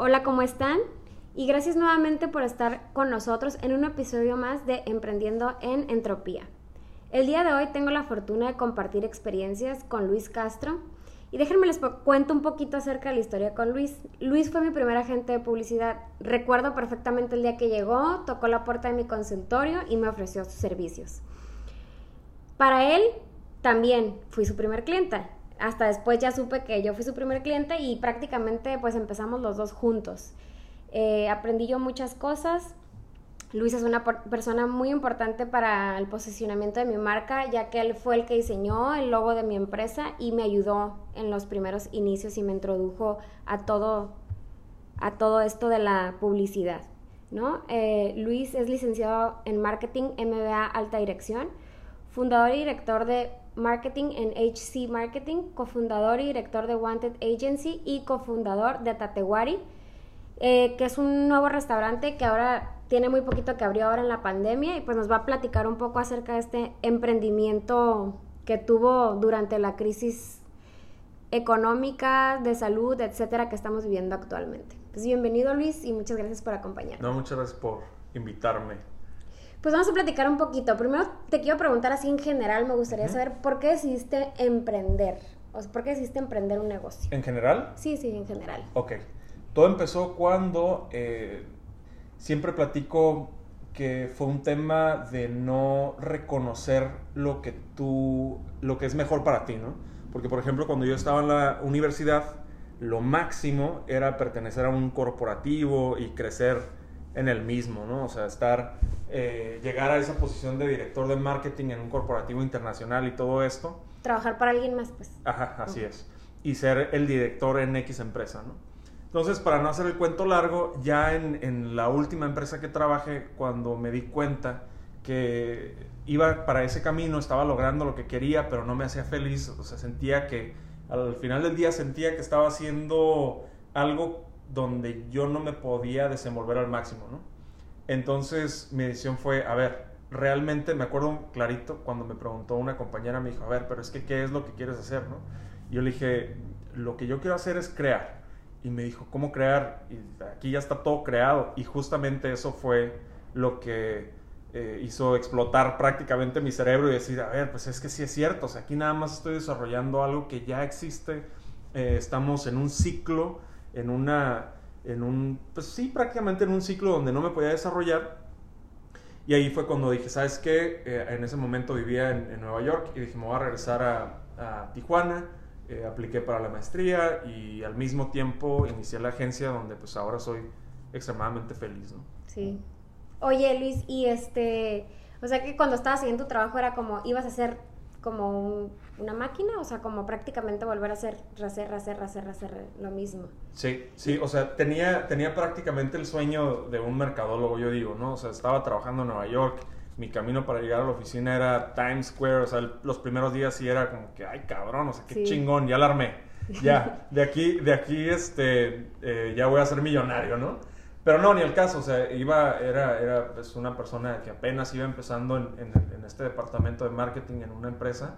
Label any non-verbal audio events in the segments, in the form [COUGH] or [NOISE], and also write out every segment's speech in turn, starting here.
Hola, ¿cómo están? Y gracias nuevamente por estar con nosotros en un episodio más de Emprendiendo en Entropía. El día de hoy tengo la fortuna de compartir experiencias con Luis Castro. Y déjenme les cuento un poquito acerca de la historia con Luis. Luis fue mi primer agente de publicidad. Recuerdo perfectamente el día que llegó, tocó la puerta de mi consultorio y me ofreció sus servicios. Para él, también fui su primer clienta hasta después ya supe que yo fui su primer cliente y prácticamente pues empezamos los dos juntos. Eh, aprendí yo muchas cosas. Luis es una persona muy importante para el posicionamiento de mi marca, ya que él fue el que diseñó el logo de mi empresa y me ayudó en los primeros inicios y me introdujo a todo, a todo esto de la publicidad. ¿no? Eh, Luis es licenciado en Marketing MBA Alta Dirección, fundador y director de Marketing en HC Marketing, cofundador y director de Wanted Agency y cofundador de Tatewari, eh, que es un nuevo restaurante que ahora tiene muy poquito que abrió ahora en la pandemia y pues nos va a platicar un poco acerca de este emprendimiento que tuvo durante la crisis económica, de salud, etcétera, que estamos viviendo actualmente. Pues bienvenido Luis y muchas gracias por acompañarnos. No, muchas gracias por invitarme. Pues vamos a platicar un poquito. Primero te quiero preguntar así en general, me gustaría saber por qué decidiste emprender. O sea, ¿por qué decidiste emprender un negocio? ¿En general? Sí, sí, en general. Ok. Todo empezó cuando eh, siempre platico que fue un tema de no reconocer lo que tú, lo que es mejor para ti, ¿no? Porque, por ejemplo, cuando yo estaba en la universidad, lo máximo era pertenecer a un corporativo y crecer en el mismo, ¿no? O sea, estar, eh, llegar a esa posición de director de marketing en un corporativo internacional y todo esto. Trabajar para alguien más, pues. Ajá, así es. Y ser el director en X empresa, ¿no? Entonces, para no hacer el cuento largo, ya en, en la última empresa que trabajé, cuando me di cuenta que iba para ese camino, estaba logrando lo que quería, pero no me hacía feliz, o sea, sentía que al final del día sentía que estaba haciendo algo donde yo no me podía desenvolver al máximo, ¿no? Entonces mi decisión fue, a ver, realmente me acuerdo clarito cuando me preguntó una compañera, me dijo, a ver, pero es que, ¿qué es lo que quieres hacer, no? Yo le dije, lo que yo quiero hacer es crear. Y me dijo, ¿cómo crear? Y aquí ya está todo creado. Y justamente eso fue lo que eh, hizo explotar prácticamente mi cerebro y decir, a ver, pues es que sí es cierto, o sea, aquí nada más estoy desarrollando algo que ya existe, eh, estamos en un ciclo en una, en un, pues sí, prácticamente en un ciclo donde no me podía desarrollar. Y ahí fue cuando dije, ¿sabes qué? Eh, en ese momento vivía en, Nueva York y dije, me voy a regresar a, Tijuana. Eh, apliqué para la maestría y al mismo tiempo inicié la agencia donde pues ahora soy extremadamente feliz, ¿no? Sí. Oye, Luis, y este, o sea que cuando estabas haciendo tu trabajo era como, ibas a hacer como una máquina, o sea, como prácticamente volver a hacer, hacer, hacer, hacer, hacer lo mismo. Sí, sí, o sea, tenía, tenía prácticamente el sueño de un mercadólogo, yo digo, ¿no? O sea, estaba trabajando en Nueva York, mi camino para llegar a la oficina era Times Square, o sea, los primeros días sí era como que, ay, cabrón, o sea, qué chingón, ya la armé. Ya, de aquí, de aquí, este, eh, ya voy a ser millonario, ¿no? Pero no, ni el caso, o sea, iba, era, era pues, una persona que apenas iba empezando en, en, este departamento de marketing en una empresa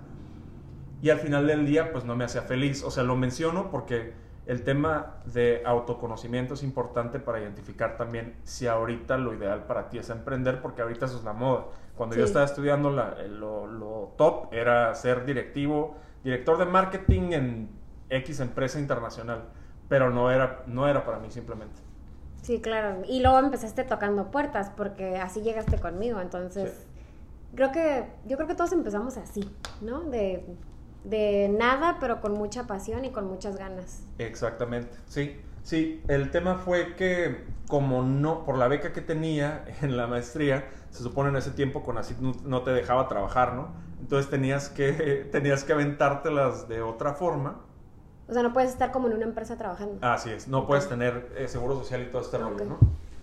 y al final del día pues no me hacía feliz. O sea, lo menciono porque el tema de autoconocimiento es importante para identificar también si ahorita lo ideal para ti es emprender, porque ahorita eso es la moda. Cuando yo estaba estudiando la, lo, lo, top era ser directivo, director de marketing en X empresa internacional, pero no era, no era para mí simplemente. Sí, claro. Y luego empezaste tocando puertas porque así llegaste conmigo. Entonces, creo que yo creo que todos empezamos así, ¿no? De, de nada, pero con mucha pasión y con muchas ganas. Exactamente. Sí. Sí, el tema fue que como no, por la beca que tenía [LAUGHS] en la maestría, se supone en ese tiempo con así no, te dejaba trabajar, ¿no? Entonces tenías que, [LAUGHS] tenías que aventártelas de otra forma o sea, no puedes estar como en una empresa trabajando. Así es, no puedes tener eh, seguro social y todo este rollo, ¿no?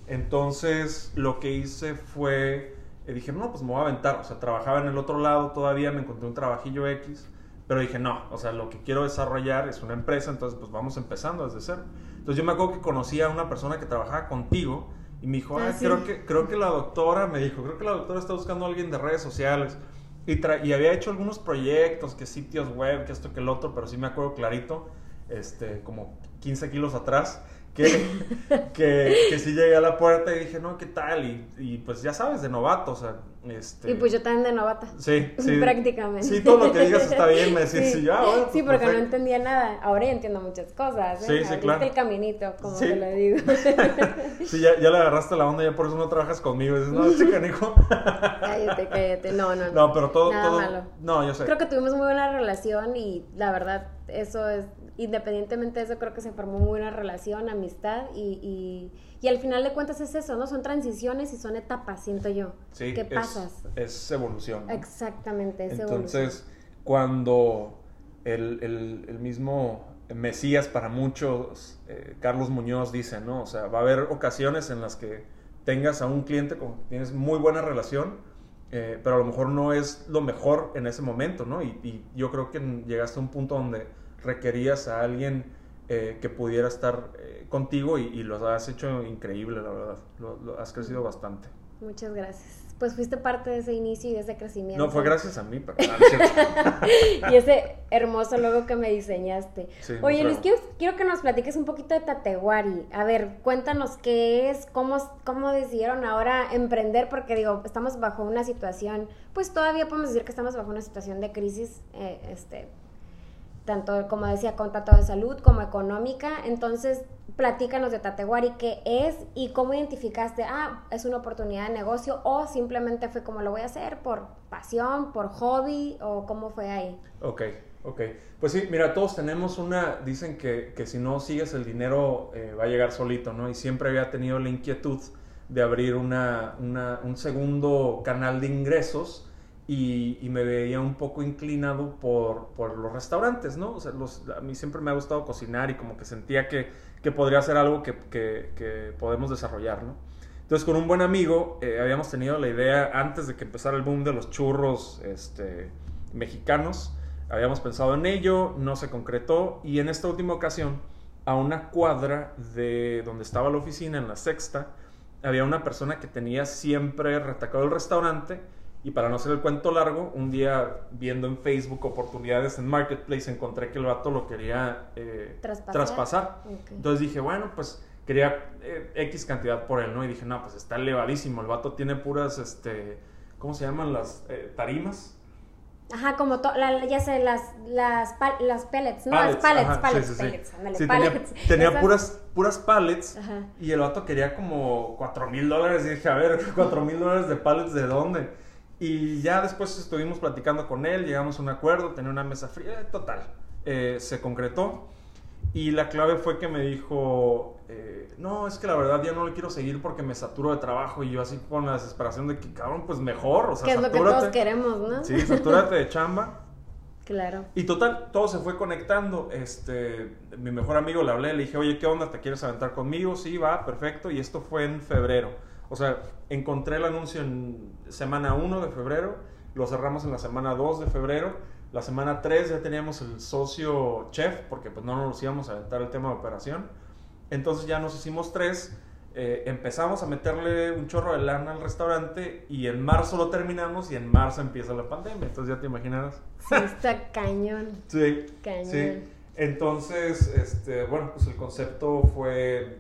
Entonces, lo que hice fue, eh, dije, no, pues me voy a aventar. O sea, trabajaba en el otro lado todavía, me encontré un trabajillo X, pero dije, no, o sea, lo que quiero desarrollar es una empresa, entonces pues vamos empezando desde cero. Entonces yo me acuerdo que conocí a una persona que trabajaba contigo y me dijo, ah, creo, que, creo que la doctora, me dijo, creo que la doctora está buscando a alguien de redes sociales. Y, y, había hecho algunos proyectos, que sitios web, que esto, que el otro, pero sí me acuerdo clarito, este, como 15 kilos atrás, que, que, que sí llegué a la puerta y dije, no, ¿qué tal? Y, y pues ya sabes, de novato, o sea, este... Y pues yo también de novata. Sí, [LAUGHS] sí. Prácticamente. Sí, todo lo que digas está bien, me decís, sí, ya, bueno, Sí, pues, porque no entendía nada. Ahora ya entiendo muchas cosas. ¿eh? Sí, sí, claro. el caminito, como te lo digo. [LAUGHS] Sí, ya, ya le agarraste la onda, ya por eso no trabajas conmigo. Dices, no, este canijo. [LAUGHS] cállate, cállate. No, no, no. No, pero todo, Nada todo. malo. No, yo sé. Creo que tuvimos muy buena relación y la verdad, eso es, independientemente de eso, creo que se formó muy buena relación, amistad y, y, y al final de cuentas es eso, ¿no? Son transiciones y son etapas, siento yo. Sí, ¿Qué es- pasas? Es, evolución. ¿no? Exactamente, es Entonces, cuando el, el- el mismo Mesías para muchos, eh, Carlos Muñoz dice, ¿no? O sea, va a haber ocasiones en las que tengas a un cliente con quien tienes muy buena relación, eh, pero a lo mejor no es lo mejor en ese momento, ¿no? Y, y yo creo que llegaste a un punto donde requerías a alguien eh, que pudiera estar eh, contigo y, y lo has hecho increíble, la verdad. Lo, lo has crecido bastante. Muchas gracias. Pues fuiste parte de ese inicio y de ese crecimiento. No, fue gracias a mí, pero... [LAUGHS] y ese hermoso logo que me diseñaste. Sí, Oye, Luis, quiero, quiero que nos platiques un poquito de Tatewari. A ver, cuéntanos qué es, cómo, cómo decidieron ahora emprender, porque digo, estamos bajo una situación, pues todavía podemos decir que estamos bajo una situación de crisis, eh, este, tanto como decía, con tanto de salud como económica. Entonces, platícanos de Tatewari, qué es y cómo identificaste, ah, es una oportunidad de negocio o simplemente fue como lo voy a hacer por pasión, por hobby o cómo fue ahí. Ok, ok. Pues sí, mira, todos tenemos una, dicen que, que si no sigues el dinero eh, va a llegar solito, ¿no? Y siempre había tenido la inquietud de abrir una, una- un segundo canal de ingresos y, me veía un poco inclinado por, por los restaurantes, ¿no? A mí siempre me ha gustado cocinar y como que sentía que, que podría ser algo que, que- que podemos desarrollar, ¿no? Entonces, con un buen amigo eh, habíamos tenido la idea, antes de que empezara el boom de los churros este, mexicanos, habíamos pensado en ello, no se concretó, y en esta última ocasión, a una cuadra de donde estaba la oficina, en la sexta, había una persona que tenía siempre retacado el restaurante, y para no hacer el cuento largo, un día viendo en Facebook oportunidades en Marketplace, encontré que el vato lo quería eh, Traspasar. Entonces dije, bueno, pues quería eh, X cantidad por él, ¿no? Y dije, no, pues está elevadísimo. El vato tiene puras, este, ¿cómo se llaman las eh, tarimas? Ajá, como to- la- ya sé, las, las, pal- las pellets, ¿no? Pallets, las pallets, ajá, pallets, sí, sí, sí. pellets, ándale, Sí, tenía, pallets. [LAUGHS] tenía Esas- puras, puras pallets Ajá. y el vato quería como 4 mil dólares. Y dije, a ver, [LAUGHS] 4 mil dólares de pallets, ¿de dónde? Y ya después estuvimos platicando con él, llegamos a un acuerdo, tenía una mesa fría, eh, total. eh, se concretó. Y la clave fue que me dijo, eh, no, es que la verdad ya no le quiero seguir porque me saturo de trabajo. Y yo así con la desesperación de que, cabrón, pues mejor, o sea, Que es lo que satúrate. todos queremos, ¿no? Sí, satúrate de [LAUGHS] chamba. Claro. Y total, todo se fue conectando. Este, mi mejor amigo le hablé, le dije, oye, ¿qué onda? ¿Te quieres aventar conmigo? Sí, va, perfecto. Y esto fue en febrero. O sea, encontré el anuncio en semana 1 de febrero, lo cerramos en la semana 2 de febrero. La semana 3 ya teníamos el socio chef, porque pues no nos íbamos a aventar el tema de operación. Entonces ya nos hicimos tres. eh, empezamos a meterle un chorro de lana al restaurante y en marzo lo terminamos y en marzo empieza la pandemia. Entonces ya te imaginarás. Sí, está cañón. Sí. Cañón. Sí. Entonces, este, bueno, pues el concepto fue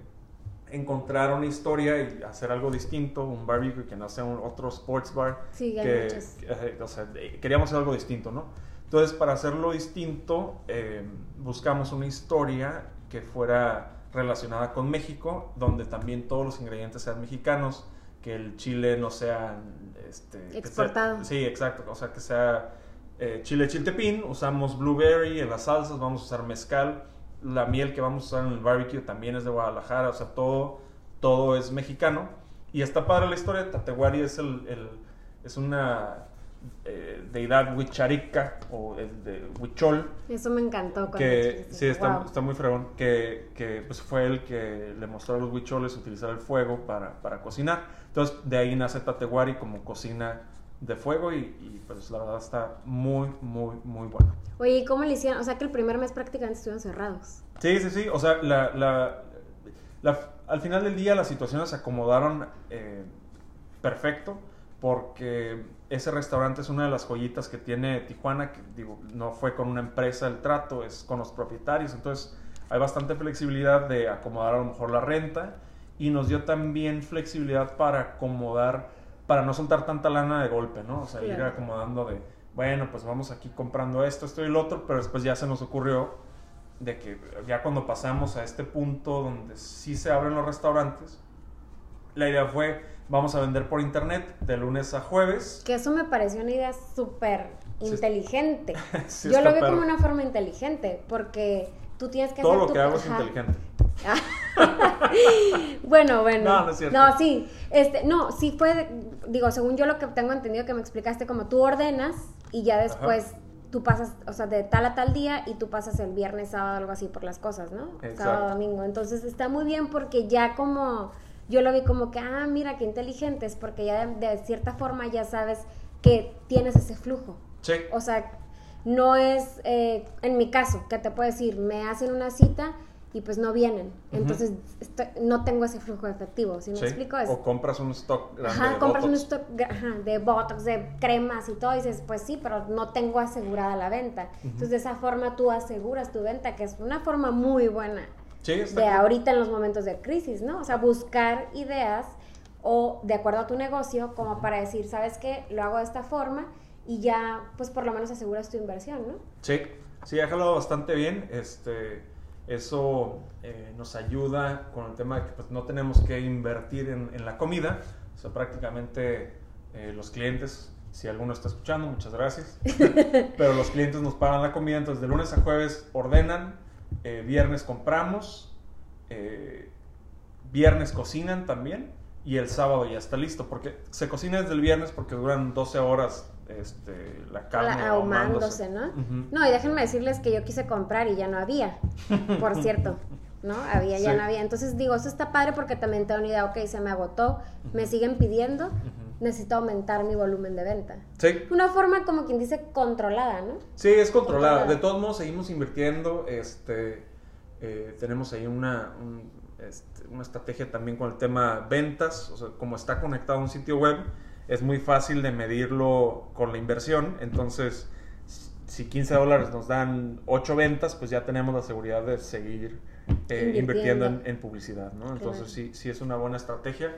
encontrar una historia y hacer algo distinto, un barbecue que no sea un otro sports bar. Sí, que, que, o sea, queríamos hacer algo distinto, ¿no? Entonces, para hacerlo distinto, eh, buscamos una historia que fuera relacionada con México, donde también todos los ingredientes sean mexicanos, que el chile no sea... Este, que sea- Exportado. sí, exacto, o sea, que sea eh, chile chiltepín, usamos blueberry en las salsas, vamos a usar mezcal, la miel que vamos a usar en el barbecue también es de Guadalajara, o sea, todo, todo es mexicano. Y está padre la historia, Tatewari es, el, el- es una eh, deidad huicharica o el de huichol, Eso me encantó. cuando que sí, está, Wow. está muy fregón, que, que pues fue el que le mostró a los huicholes utilizar el fuego para, para cocinar. Entonces, de ahí nace Tatewari como cocina de fuego y, y, pues la verdad está muy, muy, muy bueno. Oye, ¿y cómo le hicieron? O sea, que el primer mes prácticamente estuvieron cerrados. Sí, sí, sí. O sea, la, la- la- al final del día las situaciones se acomodaron eh, perfecto porque ese restaurante es una de las joyitas que tiene Tijuana, que digo, no fue con una empresa el trato, es con los propietarios. Entonces, hay bastante flexibilidad de acomodar a lo mejor la renta y nos dio también flexibilidad para acomodar, para no soltar tanta lana de golpe, ¿no? O sea, ir acomodando de, bueno, pues vamos aquí comprando esto, esto y el otro, pero después ya se nos ocurrió de que ya cuando pasamos a este punto donde sí se abren los restaurantes, la idea fue, vamos a vender por internet de lunes a jueves. Que eso me pareció una idea súper inteligente. [LAUGHS] Sí, Yo lo vi como una forma inteligente, porque tú tienes que Todo hacer lo tu- que hago es inteligente. [LAUGHS] bueno, bueno. No, no es cierto. No, sí. Este, no, sí fue, digo, según yo lo que tengo entendido que me explicaste, como tú ordenas y ya después tú pasas, o sea, de tal a tal día y tú pasas el viernes, sábado, algo así por las cosas, ¿no? Exacto. Sábado, domingo. Entonces está muy bien porque ya como, yo lo vi como que, ah, mira, qué inteligentes, porque ya de, de cierta forma ya sabes que tienes ese flujo. Sí. O sea, no es, eh, en mi caso, que te puedo decir, me hacen una cita y pues no vienen. Entonces, estoy- no tengo ese flujo de efectivo. ¿Sí me sí. explico? Es, O compras un stock grande ajá, de compras un Botox. stock gra- ajá, de botox, de cremas y todo, y dices, pues sí, pero no tengo asegurada la venta. Entonces, de esa forma tú aseguras tu venta, que es una forma muy buena Sí, de ahorita en los momentos de crisis, ¿no? O sea, buscar ideas o de acuerdo a tu negocio, como para decir, ¿sabes qué? Lo hago de esta forma y ya, pues por lo menos aseguras tu inversión, ¿no? Sí, sí, ha jalado bastante bien. Este, eso eh, nos ayuda con el tema de que pues, no tenemos que invertir en, en la comida. O sea, prácticamente eh, los clientes, si alguno está escuchando, muchas gracias. [LAUGHS] Pero los clientes nos pagan la comida, entonces de lunes a jueves ordenan, eh, viernes compramos, viernes cocinan también y el sábado ya está listo. Porque se cocina desde el viernes porque duran 12 horas este, la carne La- ahumándose, ¿no? No, y déjenme decirles que yo quise comprar y ya no había, por [LAUGHS] cierto, ¿no? Había, ya Sí. no había. Entonces digo, eso está padre porque también tengo una idea, ok, se me agotó, me siguen pidiendo, necesito aumentar mi volumen de venta. Sí, Una forma como quien dice controlada, ¿no? sí, es controlada. Controlada. De todos modos, seguimos invirtiendo. Este, eh, tenemos ahí una, un- este, una estrategia también con el tema ventas. O sea, como está conectado a un sitio web, es muy fácil de medirlo con la inversión. Entonces, si 15 dólares nos dan 8 ventas, pues ya tenemos la seguridad de seguir eh, Invirtiendo. invirtiendo en, en publicidad, ¿no? Entonces, Claro. sí, sí es una buena estrategia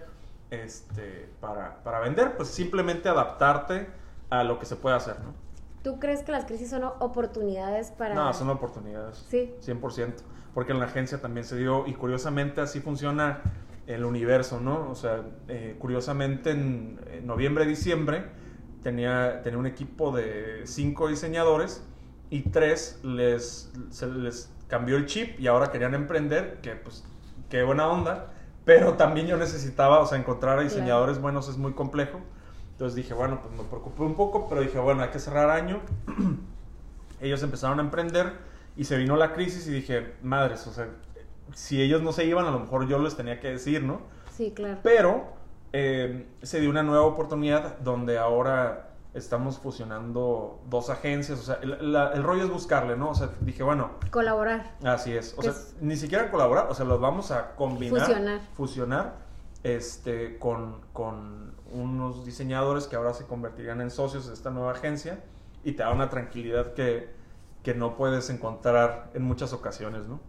este, para, para vender, pues simplemente adaptarte a lo que se puede hacer, ¿no? ¿Tú crees que las crisis son oportunidades para... No, son oportunidades. Sí. 100%. Porque en la agencia también se dio, y curiosamente así funciona el universo, ¿no? O sea, eh, curiosamente en, en noviembre, diciembre, tenía, tenía un equipo de cinco diseñadores y tres les, se les cambió el chip y ahora querían emprender, que pues, qué buena onda. Pero también yo necesitaba, o sea, encontrar a diseñadores buenos es muy complejo. Entonces dije, bueno, pues me preocupé un poco, pero dije, bueno, hay que cerrar año. [CLEARS THROAT] ellos empezaron a emprender y se vino la crisis y dije, madres, o sea, si ellos no se iban, a lo mejor yo les tenía que decir, ¿no? Sí, claro. Pero eh, se dio una nueva oportunidad donde ahora estamos fusionando dos agencias, o sea, el, la- el rollo es buscarle, ¿no? O sea, dije, bueno, Colaborar. Así es. O sea, es- ni siquiera colaborar, o sea, los vamos a combinar. Fusionar. Fusionar este, con, con unos diseñadores que ahora se convertirían en socios de esta nueva agencia y te da una tranquilidad que, que no puedes encontrar en muchas ocasiones, ¿no?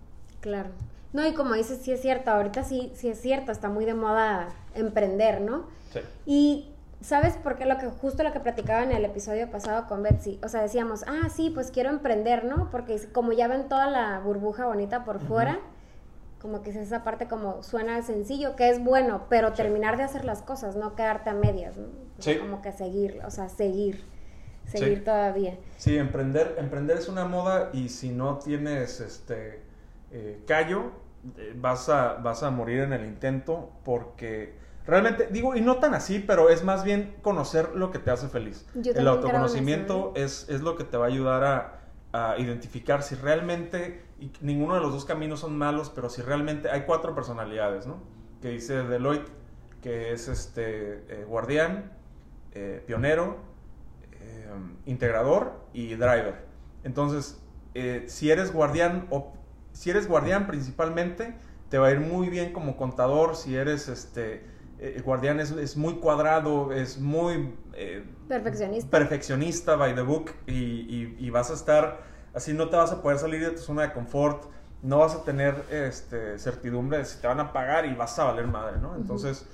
Claro. No, y como dices, sí es cierto, ahorita sí, sí es cierto, está muy de moda emprender, ¿no? Sí. Y ¿sabes por qué? Lo que, justo lo que platicaba en el episodio pasado con Betsy. O sea, decíamos, ah, sí, pues quiero emprender, ¿no? Porque como ya ven toda la burbuja bonita por fuera, como que es esa parte como suena sencillo, que es bueno, pero Sí. terminar de hacer las cosas, no quedarte a medias, ¿no? Sí. Como que seguir, o sea, seguir, seguir Sí. todavía. Sí, emprender, emprender es una moda y si no tienes este eh, callo, eh, vas, a, vas a morir en el intento porque realmente, digo, y no tan así, pero es más bien conocer lo que te hace feliz. Yo el autoconocimiento eso, es, es lo que te va a ayudar a, a identificar si realmente, y ninguno de los dos caminos son malos, pero si realmente hay cuatro personalidades, ¿no? Que dice Deloitte, que es este eh, guardián, eh, pionero, eh, integrador y driver. Entonces, eh, si eres guardián o si eres guardián principalmente, te va a ir muy bien como contador. Si eres este eh, guardián es, es muy cuadrado, es muy eh, Perfeccionista. perfeccionista by the book y, y- y vas a estar así no te vas a poder salir de tu zona de confort no vas a tener este, certidumbre de si te van a pagar y vas a valer madre, ¿no? Entonces,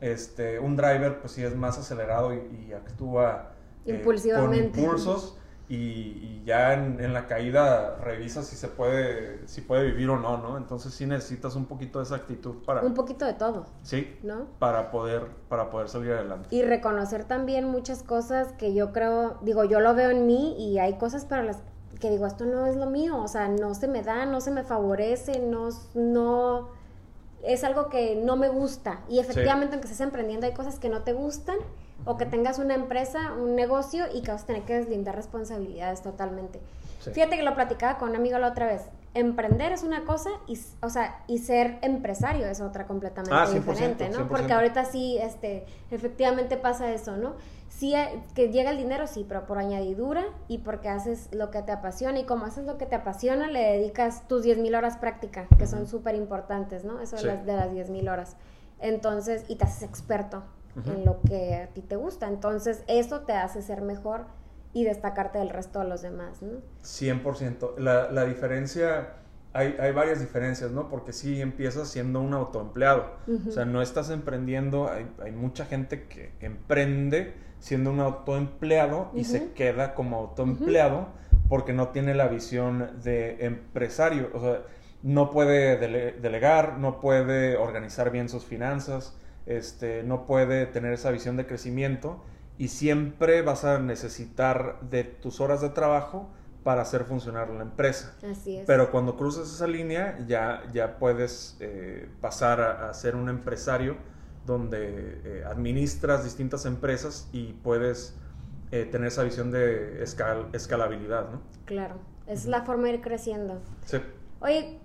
este, un driver, pues sí es más acelerado y, actúa eh, Impulsivamente. con impulsos y, ya en, la caída revisa si se puede, si puede vivir o no, ¿no? Entonces sí necesitas un poquito de esa actitud para... Un poquito de todo. Sí, ¿no? Para poder, para poder salir adelante. Y reconocer también muchas cosas que yo creo, digo, yo lo veo en mí y hay cosas para las que digo, esto no es lo mío, o sea, no se me da, no se me favorece, no, no, es algo que no me gusta. Y efectivamente, aunque estés emprendiendo, hay cosas que no te gustan o que tengas una empresa, un negocio y que vas a tener que deslindar responsabilidades totalmente. Fíjate que lo platicaba con un amigo la otra vez. Emprender es una cosa y, o sea, y ser empresario es otra completamente ah, diferente, ¿no? Porque ahorita sí, este, efectivamente pasa eso, ¿no? Sí, eh, que llega el dinero, sí, pero por añadidura y porque haces lo que te apasiona. Y como haces lo que te apasiona, le dedicas tus 10.000 horas práctica, que son súper importantes, ¿no? Eso de las, de las 10.000 horas. Entonces, y te haces experto en lo que a ti te gusta. Entonces, eso te hace ser mejor y destacarte del resto de los demás, ¿no? 100%. La, la diferencia, hay, hay, varias diferencias, ¿no? Porque si empiezas siendo un autoempleado. O sea, no estás emprendiendo, hay, hay, mucha gente que emprende siendo un autoempleado y se queda como autoempleado porque no tiene la visión de empresario. O sea, no puede delegar, no puede organizar bien sus finanzas, este, no puede tener esa visión de crecimiento y siempre vas a necesitar de tus horas de trabajo para hacer funcionar la empresa. Así es. Pero cuando cruzas esa línea ya, ya puedes eh, pasar a, ser un empresario donde eh, administras distintas empresas y puedes eh, tener esa visión de escalabilidad, ¿no? Claro, es la forma de ir creciendo. Sí. Oye,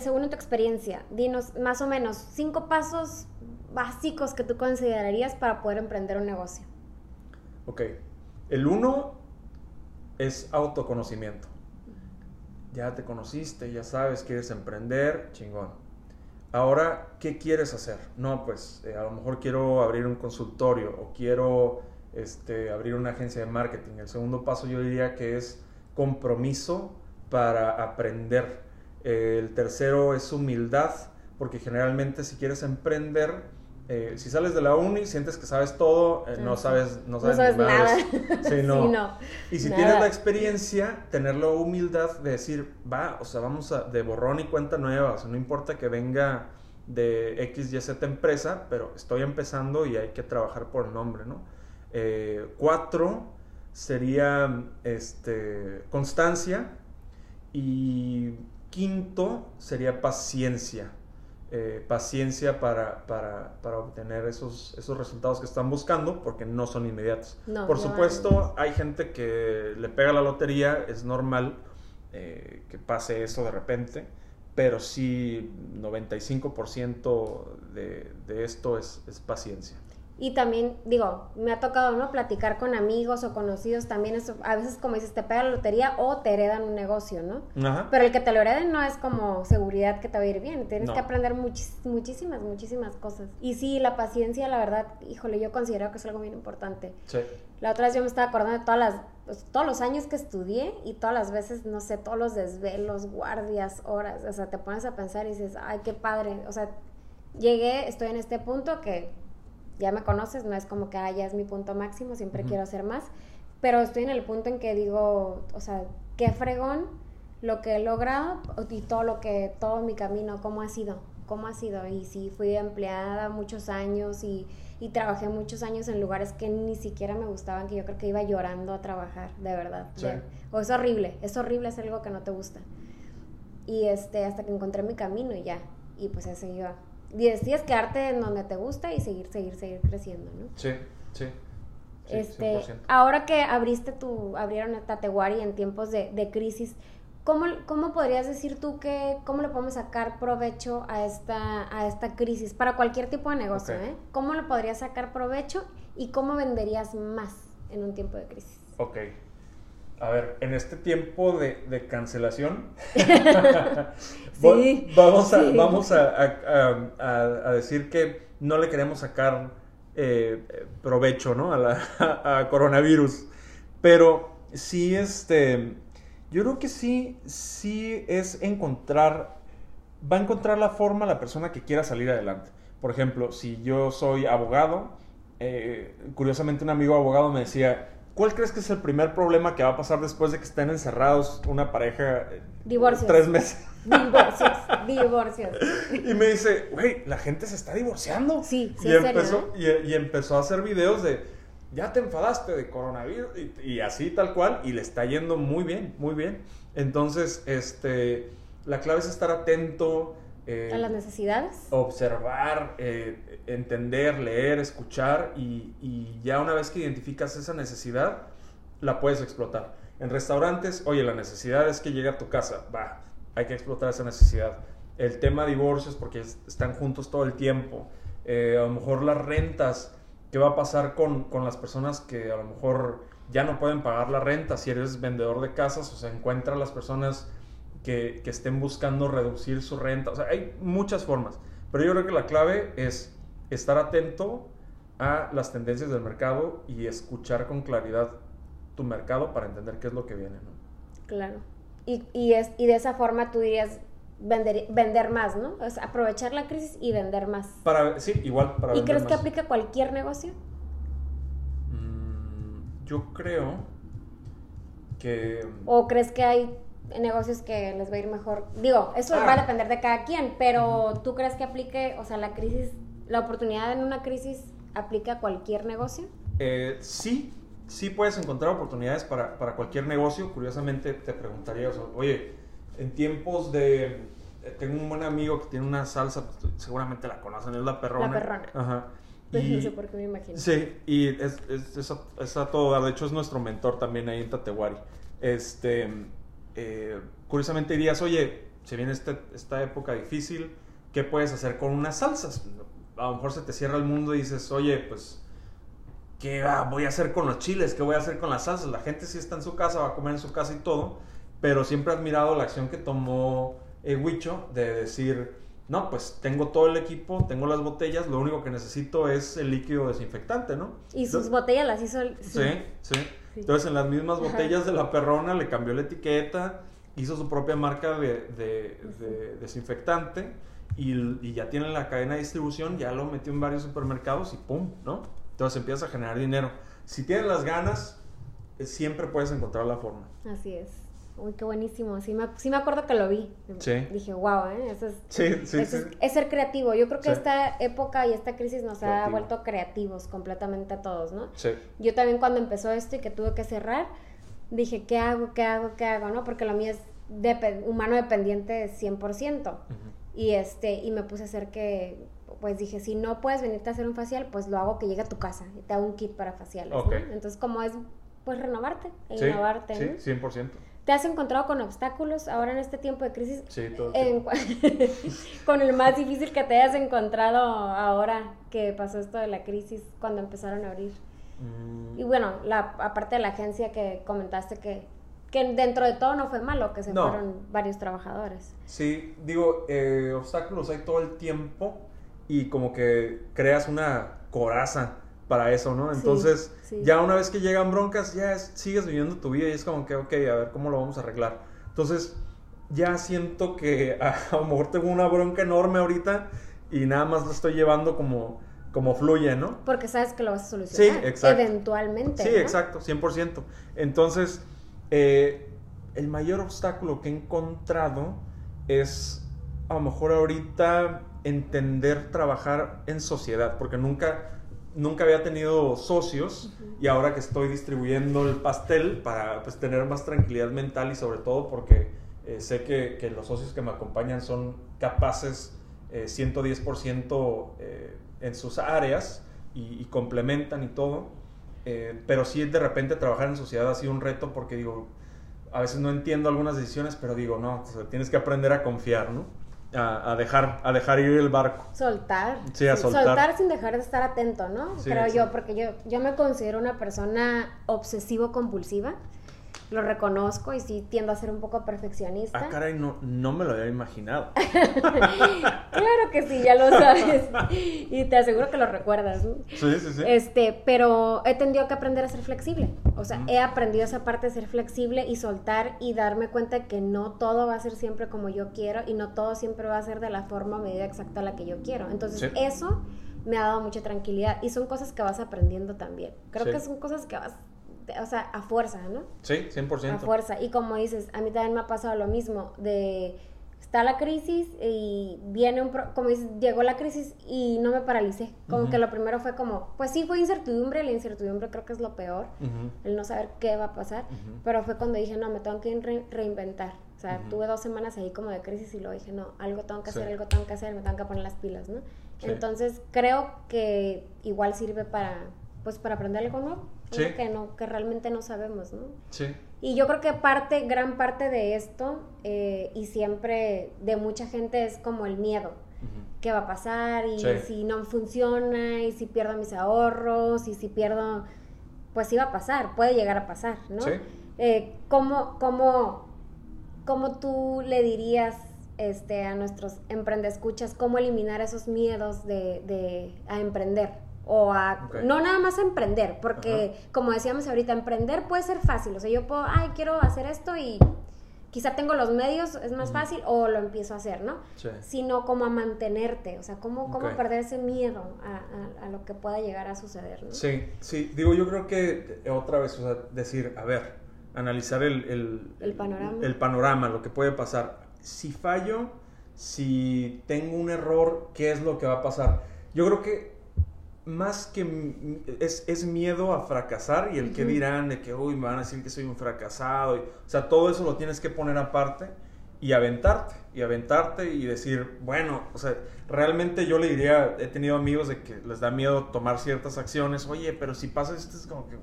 según tu experiencia, dinos más o menos cinco pasos básicos que tú considerarías para poder emprender un negocio? Ok. El uno es autoconocimiento. Ya te conociste, ya sabes, quieres emprender, chingón. Ahora, ¿qué quieres hacer? No, pues eh, a lo mejor quiero abrir un consultorio o quiero este, abrir una agencia de marketing. El segundo paso yo diría que es compromiso para aprender. el tercero es humildad, porque generalmente si quieres emprender, eh, si sales de la uni, sientes que sabes todo, eh, no sabes, no sabes, nada. [LAUGHS] Sí, no. Y si tienes la experiencia, tener la humildad de decir, va, o sea, vamos a, de borrón y cuenta nueva, o sea, no importa que venga de X, Y, Z empresa, pero estoy empezando y hay que trabajar por el nombre, ¿no? Eh, cuatro sería este, constancia y quinto sería paciencia. Eh, paciencia para, para, obtener esos, esos resultados que están buscando, porque no son inmediatos. Por supuesto, hay gente que le pega la lotería, es normal eh, que pase eso de repente, pero sí 95% de, de esto es, es paciencia. Y también, digo, me ha tocado, ¿no? Platicar con amigos o conocidos también. Eso, a veces, como dices, te pega la lotería o te heredan un negocio, ¿no? Pero el que te lo hereden no es como seguridad que te va a ir bien. Tienes que aprender muchísimas, muchísimas cosas. Y sí, la paciencia, la verdad, híjole, yo considero que es algo bien importante. Sí. La otra vez yo me estaba acordando de todas las, pues, todos los años que estudié y todas las veces, no sé, todos los desvelos, guardias, horas. O sea, te pones a pensar y dices, ay, qué padre. O sea, llegué, estoy en este punto que ya me conoces, no es como que, ah, ya es mi punto máximo, siempre quiero hacer más, pero estoy en el punto en que digo, o sea, qué fregón lo que he logrado y todo lo que, todo mi camino, cómo ha sido, cómo ha sido. Y sí, fui empleada muchos años y, y trabajé muchos años en lugares que ni siquiera me gustaban, que yo creo que iba llorando a trabajar, de verdad. o es horrible, es horrible, es algo que no te gusta. Y este, hasta que encontré mi camino y ya, y pues he seguido decides quedarte en donde te gusta y seguir, seguir, seguir creciendo, ¿no? Sí, sí. este, ahora que abriste tu, abrieron Tatewari en tiempos de, de crisis, ¿cómo, ¿cómo, podrías decir tú que, cómo le podemos sacar provecho a esta, a esta crisis para cualquier tipo de negocio, ¿eh? ¿Cómo le podrías sacar provecho y cómo venderías más en un tiempo de crisis? Ok. A ver, en este tiempo de, cancelación, [LAUGHS] vamos, a, vamos a, decir que no le queremos sacar eh, provecho ¿no? a, la, [LAUGHS] coronavirus, pero sí, este, Yo creo que sí, sí es encontrar, va a encontrar la forma la persona que quiera salir adelante. Por ejemplo, si yo soy abogado, eh, curiosamente un amigo abogado me decía, ¿cuál crees que es el primer problema que va a pasar después de que estén encerrados una pareja? eh, Divorcios. Tres meses. [LAUGHS] Divorcios, divorcios. Y me dice, güey, la gente se está divorciando. Sí, sí, y serio, empezó, y, y empezó a hacer videos de, ya te enfadaste de coronavirus, y, y así tal cual, y le está yendo muy bien, muy bien. Entonces, este, la clave es estar atento, eh, A las necesidades. observar, eh, entender, leer, escuchar, y, y ya una vez que identificas esa necesidad, la puedes explotar. En restaurantes, oye, la necesidad es que llegue a tu casa, va, hay que explotar esa necesidad. El tema divorcios, porque es- están juntos todo el tiempo. Eh, a lo mejor las rentas, ¿qué va a pasar con, con las personas que a lo mejor ya no pueden pagar la renta? Si eres vendedor de casas, o sea, encuentra a las personas que, que estén buscando reducir su renta. O sea, hay muchas formas. Pero yo creo que la clave es estar atento a las tendencias del mercado y escuchar con claridad tu mercado para entender qué es lo que viene. ¿no? Claro. Y, y, es, y de esa forma tú dirías vender, vender más, ¿no? O sea, aprovechar la crisis y vender más. Para, sí, igual para ¿Y vender crees que aplica cualquier negocio? Mm, yo creo que... ¿O crees que hay negocios que les va a ir mejor? Digo, eso Ah. va a depender de cada quien, pero ¿tú crees que aplique, o sea, la crisis, la oportunidad en una crisis aplica a cualquier negocio? Eh, sí, sí puedes encontrar oportunidades para, para cualquier negocio. Curiosamente te preguntaría, o sea, oye, en tiempos de... eh, Tengo un buen amigo que tiene una salsa, seguramente la conocen, es la perrona. La Perrona. Ajá. no Y- sé por qué me imagino. Sí, y es, es, es a, es a todo dar. De hecho, es nuestro mentor también ahí en Tatewari. Este, eh, curiosamente dirías, oye, se viene este- esta época difícil, ¿qué puedes hacer con unas salsas? A lo mejor se te cierra el mundo y dices, oye, pues, ¿qué voy a hacer con los chiles? ¿Qué voy a hacer con las salsas? La gente sí está en su casa, va a comer en su casa y todo, pero siempre he admirado la acción que tomó eh, Huicho de decir, no, pues tengo todo el equipo, tengo las botellas, lo único que necesito es el líquido desinfectante, ¿no? Y sus Entonces- botellas las hizo... el- Sí, sí. Sí. Entonces en las mismas Ajá. botellas de la perrona le cambió la etiqueta, hizo su propia marca de, de- de desinfectante y, y ya tiene la cadena de distribución, ya lo metió en varios supermercados y ¡pum! ¿no? Entonces empieza a generar dinero. Si tienes las ganas, eh, siempre puedes encontrar la forma. Así es. Uy, qué buenísimo. Sí me, sí me acuerdo que lo vi. Sí. Dije, wow, ¿eh? Eso es, Sí, sí, eso es, es ser creativo. Yo creo que esta época y esta crisis nos ha vuelto creativos completamente a todos, ¿no? Sí. Yo también cuando empezó esto y que tuve que cerrar, dije, ¿qué hago? ¿Qué hago? ¿Qué hago? ¿No? Porque lo mío es humano dependiente 100%. Ujú. Y, este, y me puse a hacer que, pues dije, si no puedes venirte a hacer un facial, pues lo hago que llegue a tu casa y te hago un kit para faciales, ¿no? Ok. Entonces, como es, pues renovarte e Sí, innovarte, ¿no? sí, 100%. ¿Te has encontrado con obstáculos ahora en este tiempo de crisis? Sí, todo En [LAUGHS] con el más difícil que te hayas encontrado ahora que pasó esto de la crisis cuando empezaron a abrir. Mm, Y bueno, la, aparte de la agencia que comentaste que, que dentro de todo no fue malo, que se No. fueron varios trabajadores. Sí, digo, eh, obstáculos hay todo el tiempo y como que creas una coraza para eso, ¿no? Entonces, sí. ya una vez que llegan broncas, ya es- sigues viviendo tu vida y es como que, ok, a ver cómo lo vamos a arreglar. Entonces, ya siento que a, [LAUGHS] a lo mejor tengo una bronca enorme ahorita y nada más la estoy llevando como, como fluye, ¿no? Porque sabes que lo vas a solucionar. Sí, exacto. Eventualmente. Sí, ¿no? exacto, 100%. Entonces, eh, el mayor obstáculo que he encontrado es a lo mejor ahorita entender trabajar en sociedad, porque nunca, nunca había tenido socios y ahora que estoy distribuyendo el pastel para pues, tener más tranquilidad mental y sobre todo porque eh, sé que, que los socios que me acompañan son capaces eh, 110% eh, en sus áreas y, y complementan y todo. Eh, pero sí, de repente trabajar en sociedad ha sido un reto porque digo, a veces no entiendo algunas decisiones, pero digo, no, o sea, tienes que aprender a confiar, ¿no? A, a dejar, a dejar ir el barco. Soltar. Sí, a soltar. sin dejar de estar atento, ¿no? Sí, Creo sí. yo, porque yo, yo me considero una persona obsesivo-compulsiva. Lo reconozco y sí tiendo a ser un poco perfeccionista. Ah, caray, no, no me lo había imaginado. [LAUGHS] claro que sí, ya lo sabes. y te aseguro que lo recuerdas. Sí, sí, sí. Este, pero he tendido que aprender a ser flexible. O sea, he aprendido esa parte de ser flexible y soltar y darme cuenta que no todo va a ser siempre como yo quiero y no todo siempre va a ser de la forma medida exacta a la que yo quiero. Entonces, eso me ha dado mucha tranquilidad y son cosas que vas aprendiendo también. Creo que son cosas que vas o sea, a fuerza, ¿no? Sí, 100%. A fuerza. Y como dices, a mí también me ha pasado lo mismo, de está la crisis y viene un, como dices, llegó la crisis y no me paralicé. Como que lo primero fue como, pues sí fue incertidumbre, la incertidumbre creo que es lo peor, el no saber qué va a pasar, pero fue cuando dije, no, me tengo que reinventar. O sea, tuve dos semanas ahí como de crisis y luego dije, no, algo tengo que hacer, algo tengo que hacer, me tengo que poner las pilas, ¿no? Entonces creo que igual sirve para, pues para aprender algo nuevo que no, que realmente no sabemos, ¿no? Sí. Y yo creo que parte, gran parte de esto, eh, y siempre de mucha gente, es como el miedo. ¿Qué va a pasar? Y si no funciona, y si pierdo mis ahorros, y si pierdo, pues sí va a pasar, puede llegar a pasar, ¿no? Sí. Eh, ¿cómo, cómo, cómo tú le dirías este, a nuestros emprendescuchas cómo eliminar esos miedos de, de, a emprender? O a no nada más a emprender, porque como decíamos ahorita, emprender puede ser fácil, o sea, yo puedo, ay, quiero hacer esto y quizá tengo los medios, es más fácil, o lo empiezo a hacer, ¿no? Sí. Sino como a mantenerte, o sea, cómo, cómo perder ese miedo a, a, lo que pueda llegar a suceder, ¿no? Sí, sí, digo, yo creo que otra vez, o sea, decir, a ver, analizar el, el, el panorama. El panorama, lo que puede pasar. Si fallo, si tengo un error, ¿qué es lo que va a pasar? Yo creo que más que es, es, miedo a fracasar y el que dirán de que, uy, me van a decir que soy un fracasado. o sea, todo eso lo tienes que poner aparte y aventarte, y aventarte y decir, bueno, o sea, realmente yo le diría, he tenido amigos de que les da miedo tomar ciertas acciones, oye, pero si pasa esto es como que,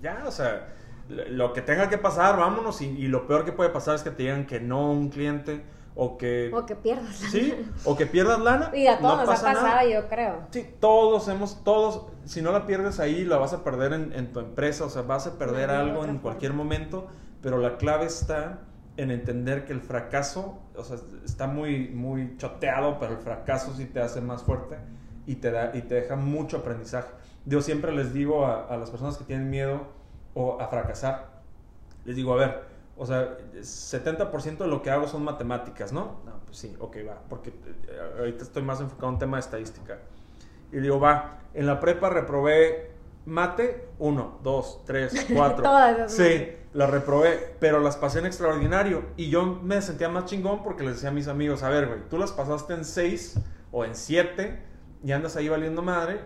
ya, o sea, lo que tenga que pasar, vámonos, y, y lo peor que puede pasar es que te digan que no un cliente o que... O que pierdas lana. Sí, o que pierdas lana. [LAUGHS] Y a todos nos ha pasado, yo creo. Sí, todos hemos, todos, si no la pierdes ahí, la vas a perder en, tu empresa, o sea, vas a perder algo en cualquier momento, pero la clave está en entender que el fracaso, o sea, está muy, muy choteado, pero el fracaso sí te hace más fuerte y te, da, y te deja mucho aprendizaje. Yo siempre les digo a, a las personas que tienen miedo o a fracasar, les digo, a ver, o sea, 70% de lo que hago son matemáticas, ¿no? No, pues sí, ok, va, porque eh, ahorita estoy más enfocado en tema de estadística. Y digo, va, en la prepa reprobé mate, 1, 2, 3, 4. sí, la reprobé, pero las pasé en extraordinario. Y yo me sentía más chingón porque les decía a mis amigos, a ver, güey, tú las pasaste en 6 o en 7 y andas ahí valiendo madre,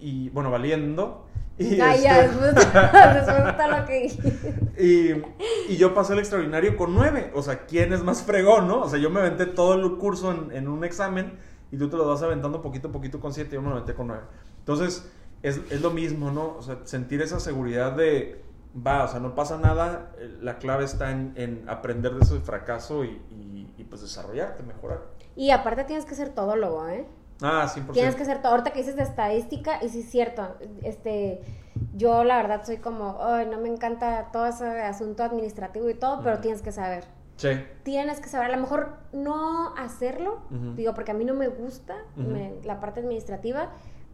y bueno, valiendo, y ya, este después, [LAUGHS] después lo que [LAUGHS] y, y, yo pasé el extraordinario con nueve. O sea, ¿quién es más fregón, no? O sea, yo me aventé todo el curso en, en un examen y tú te lo vas aventando poquito a poquito con siete y yo me lo aventé con nueve. Entonces, es, es, lo mismo, ¿no? O sea, sentir esa seguridad de, va, o sea, no pasa nada. Eh, la clave está en, en aprender de ese fracaso y, y, y, pues desarrollarte, mejorar. Y aparte tienes que ser todólogo, ¿eh? Ah, 100%. Tienes que ser, ahorita que dices de estadística, y sí es cierto, este, yo la verdad soy como, ay, no me encanta todo ese asunto administrativo y todo, pero tienes que saber. Sí. Tienes que saber, a lo mejor no hacerlo, digo, porque a mí no me gusta la parte administrativa,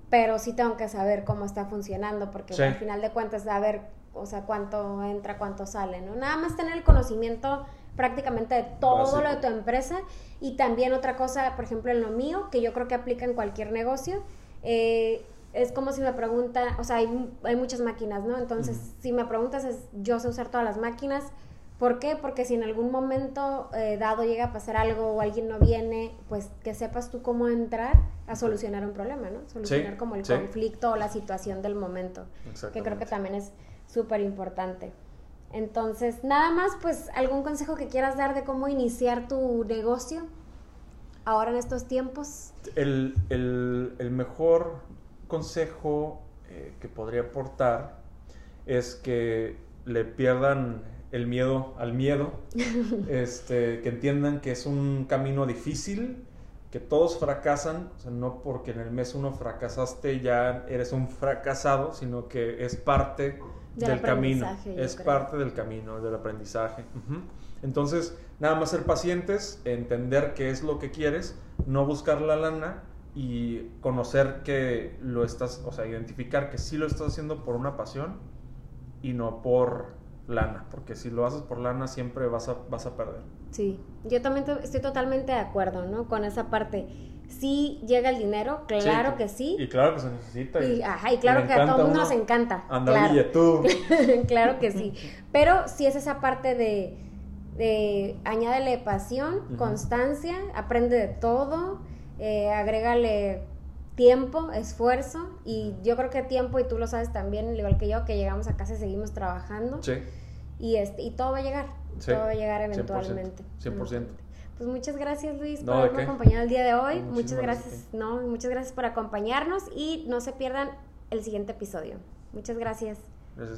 pero sí tengo que saber cómo está funcionando, porque al final de cuentas, saber, o sea, cuánto entra, cuánto sale, ¿no? Nada más tener el conocimiento prácticamente de todo lo de tu empresa. Y también otra cosa, por ejemplo, en lo mío, que yo creo que aplica en cualquier negocio, eh, es como si me pregunta, o sea, hay, hay muchas máquinas, ¿no? Entonces, si me preguntas, es, yo sé usar todas las máquinas. ¿Por qué? Porque si en algún momento eh, dado llega a pasar algo o alguien no viene, pues que sepas tú cómo entrar a solucionar un problema, ¿no? Solucionar como el conflicto o la situación del momento, que creo que también es súper importante. Entonces, nada más, pues, algún consejo que quieras dar de cómo iniciar tu negocio ahora en estos tiempos. El, mejor consejo eh, que podría aportar es que le pierdan el miedo al miedo, [LAUGHS] este, que entiendan que es un camino difícil, que todos fracasan, o sea, no porque en el mes uno fracasaste ya eres un fracasado, sino que es parte del, camino. Es parte del camino, del aprendizaje. Entonces, nada más ser pacientes, entender qué es lo que quieres, no buscar la lana y conocer que lo estás, o sea, identificar que sí lo estás haciendo por una pasión y no por lana, porque si lo haces por lana siempre vas a, vas a perder. Sí, yo también estoy totalmente de acuerdo, ¿no? Con esa parte. Sí llega el dinero, claro que sí. Y claro que se necesita. Y, ajá, y claro que a todo el mundo nos encanta. Anda, tú. [LAUGHS] claro que sí. [LAUGHS] Pero sí es esa parte de, de añádele pasión, constancia, aprende de todo, eh, agrégale tiempo, esfuerzo y yo creo que tiempo, y tú lo sabes también, igual que yo, que llegamos a casa y seguimos trabajando. Sí. Y, este, y todo va a llegar, todo va a llegar eventualmente. 100%. Pues muchas gracias Luis por haberme acompañado el día de hoy. muchas gracias, no, muchas gracias por acompañarnos y no se pierdan el siguiente episodio. Muchas gracias.